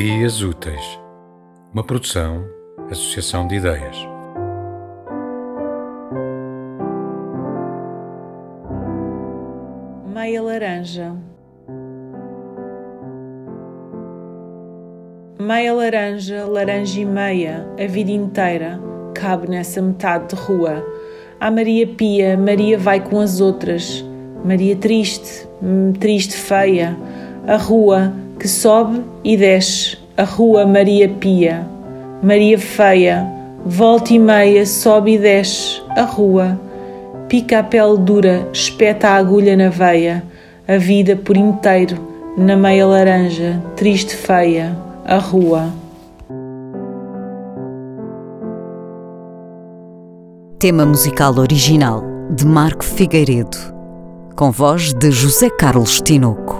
Ideias Úteis, uma produção, associação de ideias. Meia laranja. Meia laranja, laranja e meia, a vida inteira, cabe nessa metade de rua. A Maria Pia, Maria vai com as outras. Maria triste, hum, triste feia. A rua que sobe e desce. A rua Maria Pia. Maria feia, volta e meia, sobe e desce. A rua. Pica a pele dura, espeta a agulha na veia. A vida por inteiro, na meia laranja, triste feia. A rua. Tema musical original de Marco Figueiredo, com voz de José Carlos Tinoco.